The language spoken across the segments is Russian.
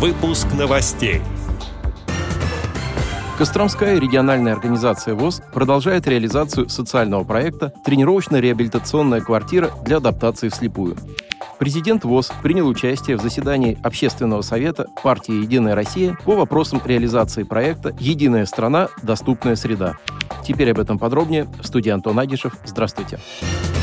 Выпуск новостей. Костромская региональная организация ВОЗ продолжает реализацию социального проекта «Тренировочно-реабилитационная квартира для адаптации вслепую». Президент ВОЗ принял участие в заседании Общественного совета партии «Единая Россия» по вопросам реализации проекта «Единая страна. Доступная среда». Теперь об этом подробнее. В студии Антон Агишев. Здравствуйте. Здравствуйте.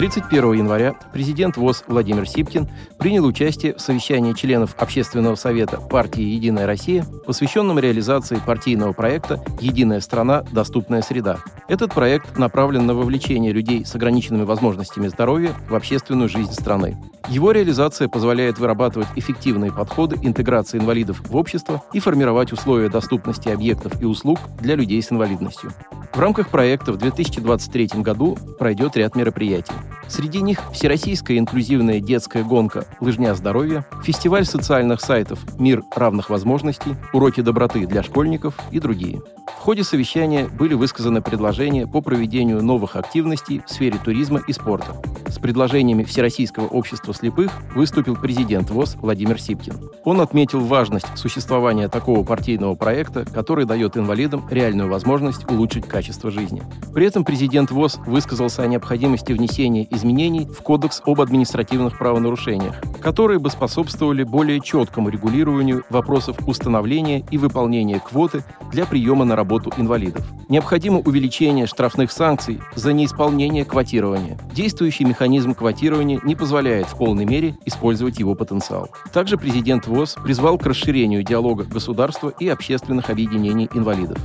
31 января президент ВОЗ Владимир Сипкин принял участие в совещании членов Общественного совета партии «Единая Россия», посвященном реализации партийного проекта «Единая страна. Доступная среда». Этот проект направлен на вовлечение людей с ограниченными возможностями здоровья в общественную жизнь страны. Его реализация позволяет вырабатывать эффективные подходы интеграции инвалидов в общество и формировать условия доступности объектов и услуг для людей с инвалидностью. В рамках проекта в 2023 году пройдет ряд мероприятий. Среди них Всероссийская инклюзивная детская гонка «Лыжня здоровья», фестиваль социальных сайтов «Мир равных возможностей», уроки доброты для школьников и другие. В ходе совещания были высказаны предложения по проведению новых активностей в сфере туризма и спорта. С предложениями Всероссийского общества слепых выступил президент ВОЗ Владимир Сипкин. Он отметил важность существования такого партийного проекта, который дает инвалидам реальную возможность улучшить качество жизни. При этом президент ВОЗ высказался о необходимости внесения изменений в Кодекс об административных правонарушениях, которые бы способствовали более четкому регулированию вопросов установления и выполнения квоты для приема на работу инвалидов. Необходимо увеличение штрафных санкций за неисполнение квотирования. Действующий механизм квотирования не позволяет в полной мере использовать его потенциал. Также президент ВОЗ призвал к расширению диалога государства и общественных объединений инвалидов.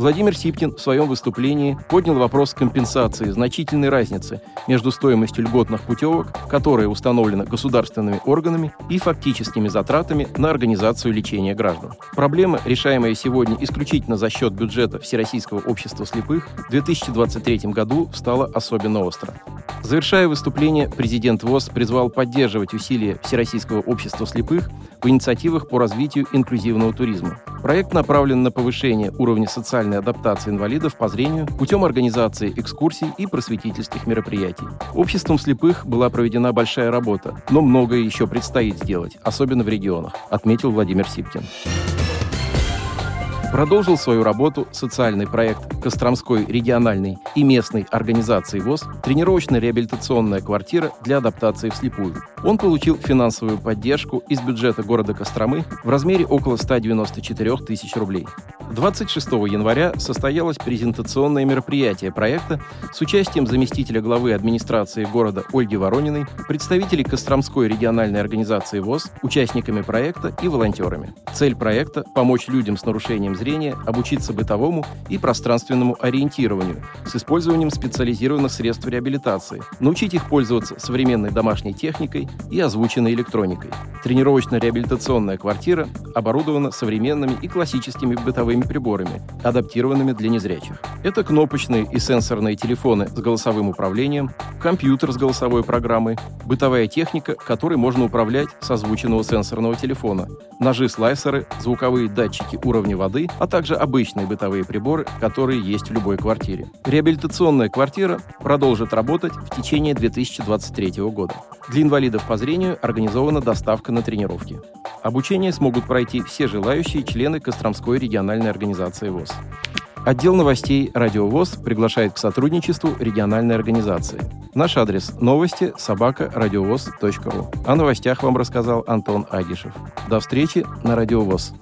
Владимир Сипкин в своем выступлении поднял вопрос компенсации значительной разницы между стоимостью льготных путевок, которая установлена государственными органами, и фактическими затратами на организацию лечения граждан. Проблема, решаемая сегодня исключительно за счет бюджета Всероссийского общества слепых, в 2023 году стала особенно остро. Завершая выступление, президент ВОЗ призвал поддерживать усилия Всероссийского общества слепых в инициативах по развитию инклюзивного туризма. Проект направлен на повышение уровня социальной адаптации инвалидов по зрению путем организации экскурсий и просветительских мероприятий. Обществом слепых была проведена большая работа, но многое еще предстоит сделать, особенно в регионах, отметил Владимир Сипкин. Продолжил свою работу социальный проект Костромской региональной и местной организации ВОЗ «Тренировочно-реабилитационная квартира для адаптации вслепую». Он получил финансовую поддержку из бюджета города Костромы в размере около 194 тысяч рублей. 26 января состоялось презентационное мероприятие проекта с участием заместителя главы администрации города Ольги Ворониной, представителей Костромской региональной организации ВОЗ, участниками проекта и волонтерами. Цель проекта – помочь людям с нарушением зрения обучиться бытовому и пространственному ориентированию с использованием специализированных средств реабилитации, научить их пользоваться современной домашней техникой и озвученной электроникой. Тренировочно-реабилитационная квартира оборудована современными и классическими бытовыми приборами, адаптированными для незрячих. Это кнопочные и сенсорные телефоны с голосовым управлением, компьютер с голосовой программой, бытовая техника, которой можно управлять с озвученного сенсорного телефона, ножи-слайсеры, звуковые датчики уровня воды, а также обычные бытовые приборы, которые есть в любой квартире. Реабилитационная квартира продолжит работать в течение 2023 года. Для инвалидов по зрению организована доставка на тренировки. Обучение смогут пройти все желающие члены Костромской региональной организации ВОЗ. Отдел новостей «Радио ВОЗ» приглашает к сотрудничеству региональной организации. Наш адрес – новости собака радиовоз.ру. О новостях вам рассказал Антон Агишев. До встречи на «Радио ВОЗ».